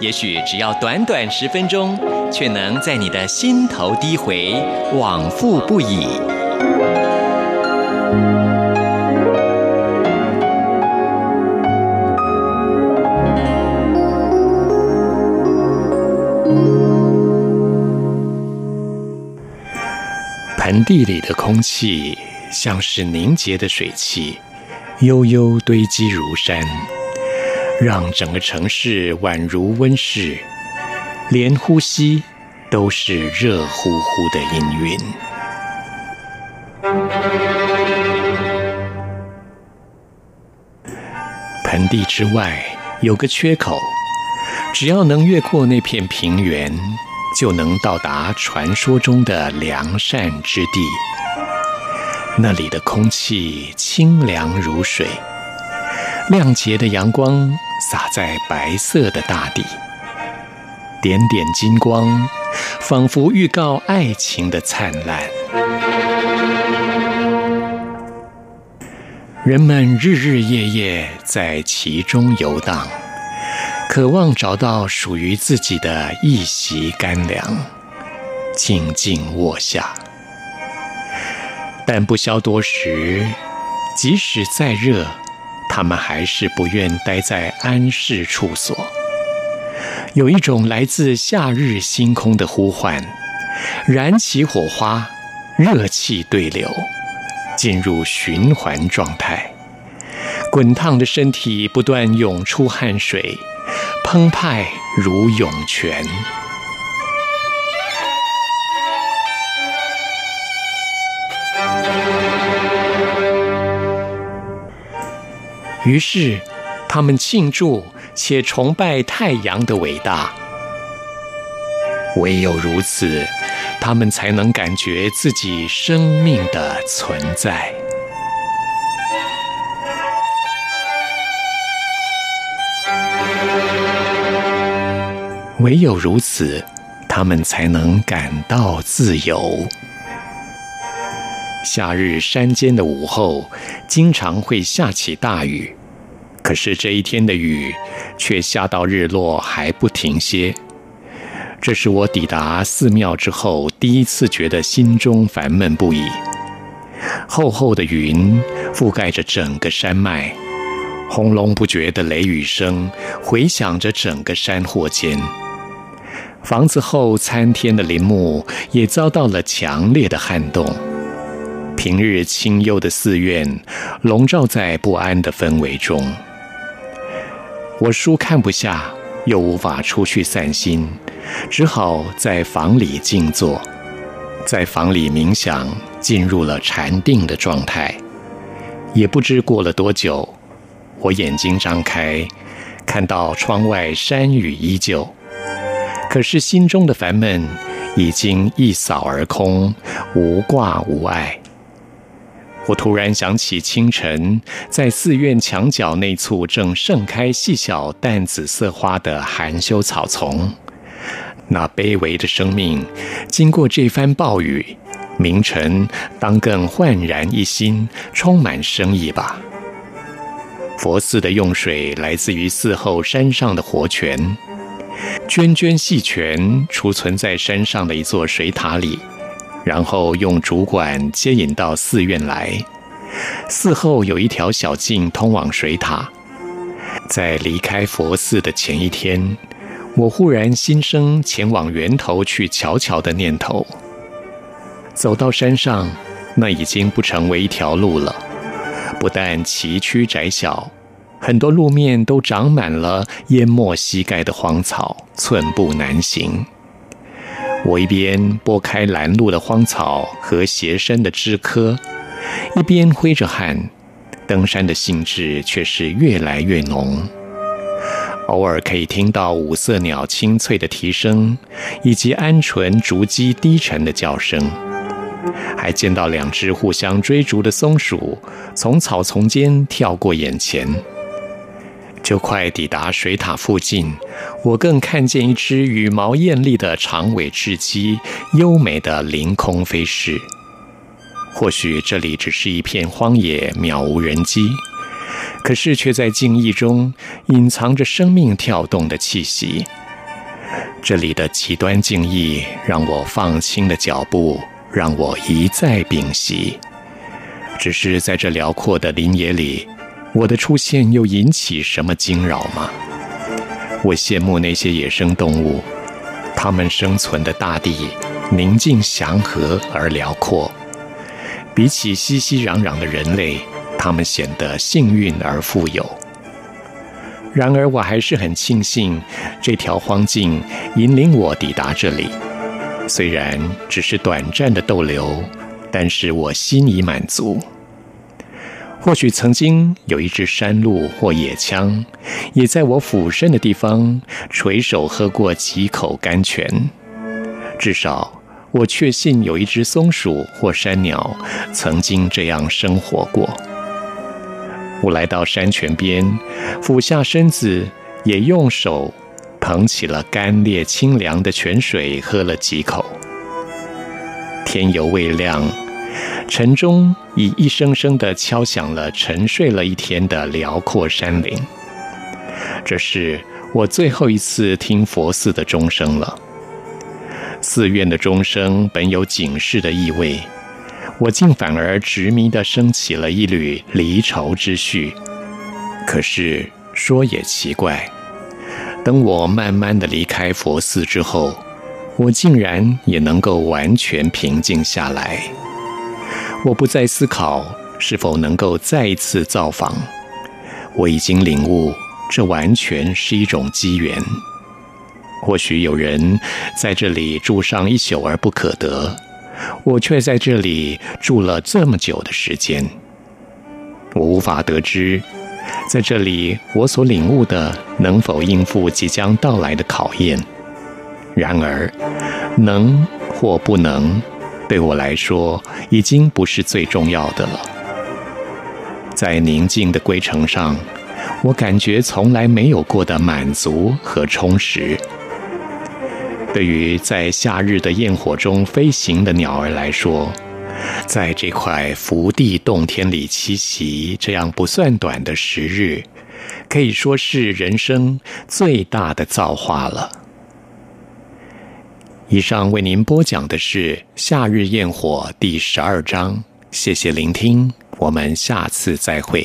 也许只要短短十分钟，却能在你的心头低回，往复不已。盆地里的空气像是凝结的水汽，悠悠堆积如山，让整个城市宛如温室，连呼吸都是热乎乎的氤氲。盆地之外有个缺口，只要能越过那片平原，就能到达传说中的良善之地。那里的空气清凉如水，亮洁的阳光洒在白色的大地，点点金光，仿佛预告爱情的灿烂。人们日日夜夜在其中游荡。渴望找到属于自己的一席干粮，静静卧下。但不消多时，即使再热，他们还是不愿待在安适处所。有一种来自夏日星空的呼唤，燃起火花，热气对流，进入循环状态。滚烫的身体不断涌出汗水。澎湃如涌泉。于是，他们庆祝且崇拜太阳的伟大。唯有如此，他们才能感觉自己生命的存在。唯有如此，他们才能感到自由。夏日山间的午后，经常会下起大雨，可是这一天的雨却下到日落还不停歇。这是我抵达寺庙之后第一次觉得心中烦闷不已。厚厚的云覆盖着整个山脉，轰隆不绝的雷雨声回响着整个山祸间。房子后参天的林木也遭到了强烈的撼动。平日清幽的寺院笼罩在不安的氛围中。我书看不下，又无法出去散心，只好在房里静坐，在房里冥想，进入了禅定的状态。也不知过了多久，我眼睛张开，看到窗外山雨依旧。可是心中的烦闷已经一扫而空，无挂无碍。我突然想起清晨在寺院墙角那簇正盛开细小淡紫色花的含羞草丛，那卑微的生命，经过这番暴雨，明晨当更焕然一新，充满生意吧。佛寺的用水来自于寺后山上的活泉。涓涓细泉储存在山上的一座水塔里，然后用竹管接引到寺院来。寺后有一条小径通往水塔。在离开佛寺的前一天，我忽然心生前往源头去瞧瞧的念头。走到山上，那已经不成为一条路了，不但崎岖窄小。很多路面都长满了淹没膝盖的荒草，寸步难行。我一边拨开拦路的荒草和斜生的枝柯，一边挥着汗，登山的兴致却是越来越浓。偶尔可以听到五色鸟清脆的啼声，以及鹌鹑竹鸡低沉的叫声。还见到两只互相追逐的松鼠从草丛间跳过眼前。就快抵达水塔附近，我更看见一只羽毛艳丽的长尾雉鸡，优美的凌空飞逝。或许这里只是一片荒野，渺无人迹，可是却在静谧中隐藏着生命跳动的气息。这里的极端静谧，让我放轻了脚步，让我一再屏息。只是在这辽阔的林野里，我的出现又引起什么惊扰吗？我羡慕那些野生动物，它们生存的大地宁静祥和而辽阔。比起熙熙攘攘的人类，它们显得幸运而富有。然而，我还是很庆幸这条荒径引领我抵达这里。虽然只是短暂的逗留，但是我心已满足。或许曾经有一只山鹿或野羌，也在我俯身的地方垂手喝过几口甘泉。至少。我确信有一只松鼠或山鸟曾经这样生活过。我来到山泉边，俯下身子，也用手捧起了干冽清凉的泉水，喝了几口。天犹未亮，晨钟已一声声地敲响了沉睡了一天的辽阔山林。这是我最后一次听佛寺的钟声了。寺院的钟声本有警示的意味，我竟反而执迷地升起了一缕离愁之绪。可是说也奇怪，等我慢慢地离开佛寺之后，我竟然也能够完全平静下来。我不再思考是否能够再次造访，我已经领悟，这完全是一种机缘。或许有人在这里住上一宿而不可得，我却在这里住了这么久的时间。我无法得知，在这里我所领悟的能否应付即将到来的考验。然而，能或不能，对我来说已经不是最重要的了。在宁静的归程上，我感觉从来没有过的满足和充实。对于在夏日的焰火中飞行的鸟儿来说，在这块福地洞天里栖息，这样不算短的时日，可以说是人生最大的造化了。以上为您播讲的是《夏日焰火》第十二章，谢谢聆听，我们下次再会。